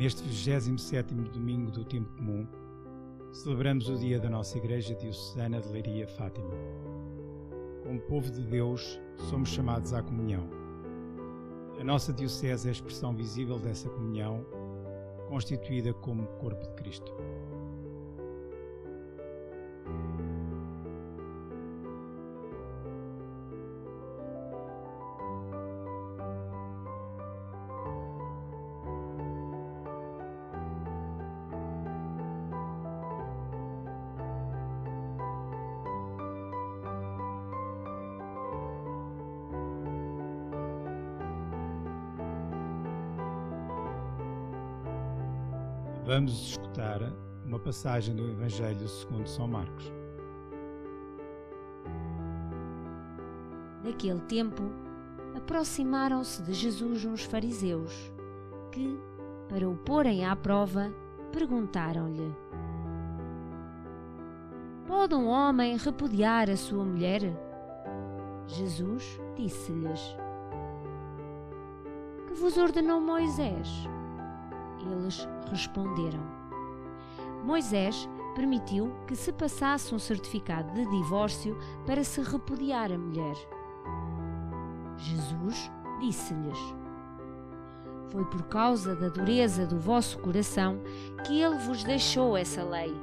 Neste 27 domingo do Tempo Comum, celebramos o dia da nossa Igreja Diocesana de Leiria Fátima. Como povo de Deus, somos chamados à comunhão. A nossa Diocese é a expressão visível dessa comunhão, constituída como Corpo de Cristo. Vamos escutar uma passagem do Evangelho segundo São Marcos. Naquele tempo, aproximaram-se de Jesus uns fariseus, que, para o porem à prova, perguntaram-lhe: Pode um homem repudiar a sua mulher? Jesus disse-lhes: Que vos ordenou Moisés? Eles responderam: Moisés permitiu que se passasse um certificado de divórcio para se repudiar a mulher. Jesus disse-lhes: Foi por causa da dureza do vosso coração que ele vos deixou essa lei.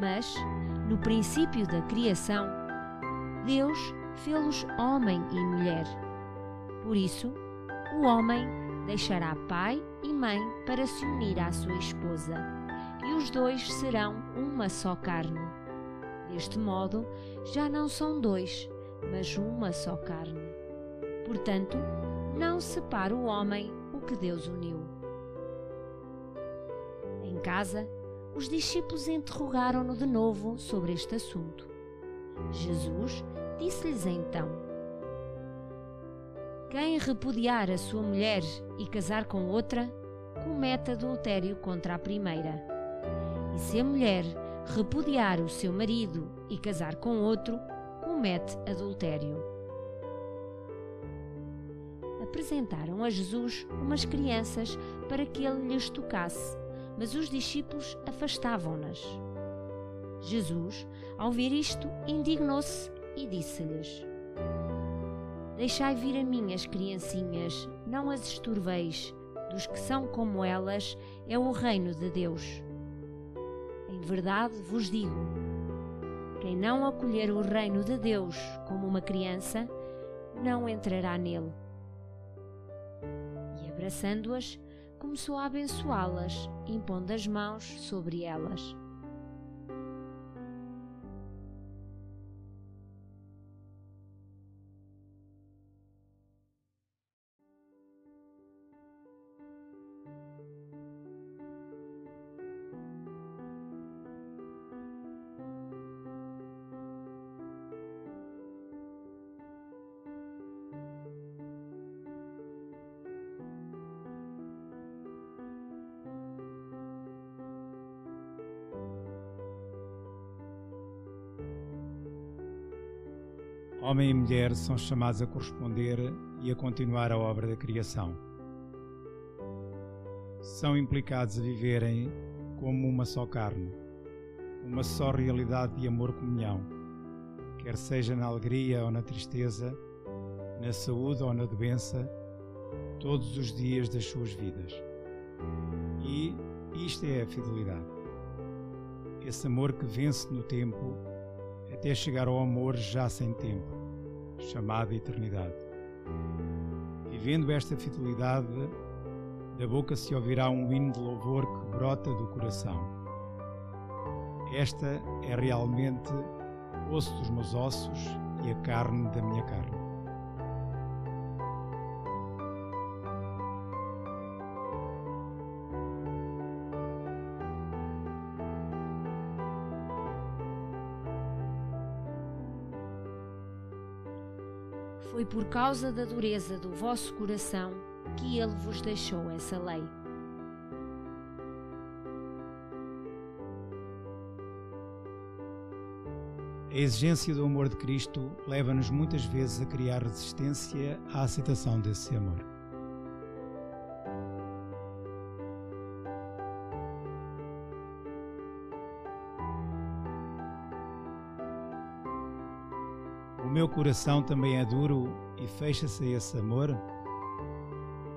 Mas, no princípio da criação, Deus fê-los homem e mulher. Por isso, o homem deixará pai e mãe para se unir à sua esposa, e os dois serão uma só carne. Deste modo, já não são dois, mas uma só carne. Portanto, não separa o homem o que Deus uniu. Em casa, os discípulos interrogaram-no de novo sobre este assunto. Jesus disse-lhes então: Quem repudiar a sua mulher e casar com outra, comete adultério contra a primeira. E se a mulher repudiar o seu marido e casar com outro, comete adultério. Apresentaram a Jesus umas crianças para que ele lhes tocasse, mas os discípulos afastavam-nas. Jesus, ao ver isto, indignou-se e disse-lhes: Deixai vir a mim as criancinhas, não as estorveis, dos que são como elas é o reino de Deus. Em verdade vos digo: quem não acolher o reino de Deus como uma criança, não entrará nele. E abraçando-as, começou a abençoá-las, impondo as mãos sobre elas. Homem e mulher são chamados a corresponder e a continuar a obra da criação. São implicados a viverem como uma só carne, uma só realidade de amor-comunhão, quer seja na alegria ou na tristeza, na saúde ou na doença, todos os dias das suas vidas. E isto é a fidelidade. Esse amor que vence no tempo até chegar ao amor já sem tempo, chamado eternidade. Vivendo esta fidelidade, da boca se ouvirá um hino de louvor que brota do coração. Esta é realmente osso dos meus ossos e a carne da minha carne. Foi por causa da dureza do vosso coração que ele vos deixou essa lei. A exigência do amor de Cristo leva-nos muitas vezes a criar resistência à aceitação desse amor. Meu coração também é duro e fecha-se a esse amor?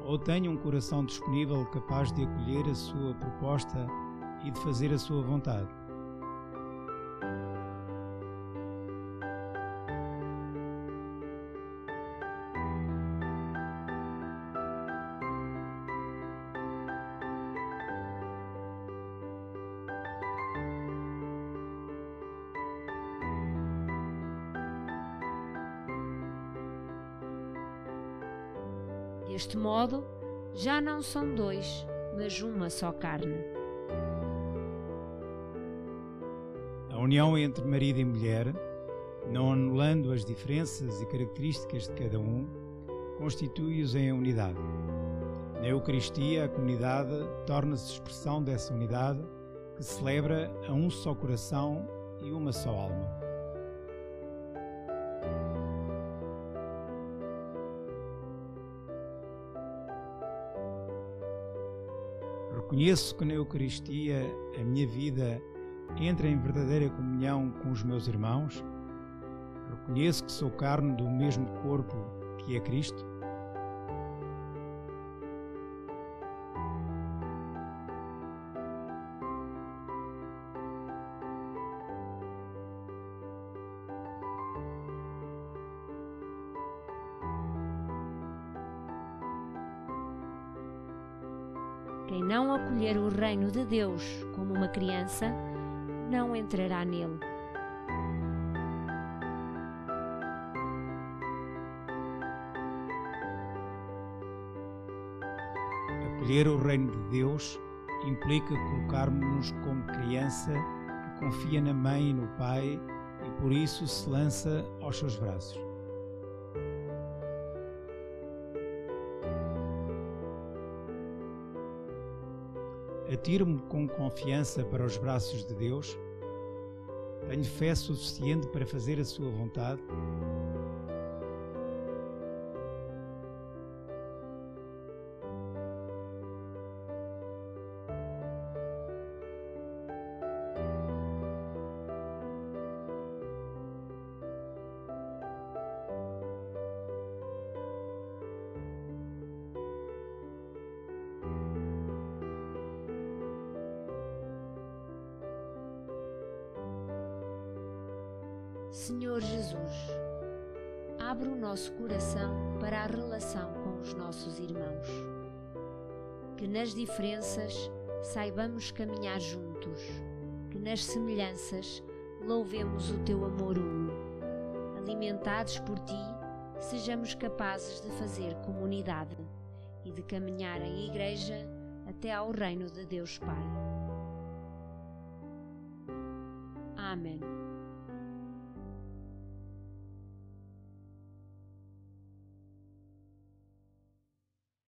Ou tenho um coração disponível capaz de acolher a sua proposta e de fazer a sua vontade? Deste modo, já não são dois, mas uma só carne. A união entre marido e mulher, não anulando as diferenças e características de cada um, constitui-os em unidade. Na Eucaristia, a comunidade torna-se expressão dessa unidade que celebra a um só coração e uma só alma. Reconheço que na Eucaristia a minha vida entra em verdadeira comunhão com os meus irmãos. Reconheço que sou carne do mesmo corpo que é Cristo. Quem não acolher o reino de Deus como uma criança, não entrará nele. Acolher o reino de Deus implica colocarmos-nos como criança que confia na mãe e no pai e por isso se lança aos seus braços. Atiro-me com confiança para os braços de Deus. Tenho fé suficiente para fazer a sua vontade. Senhor Jesus, abre o nosso coração para a relação com os nossos irmãos. Que nas diferenças saibamos caminhar juntos, que nas semelhanças louvemos o teu amor uno. Alimentados por ti, sejamos capazes de fazer comunidade e de caminhar em igreja até ao reino de Deus Pai. Amém.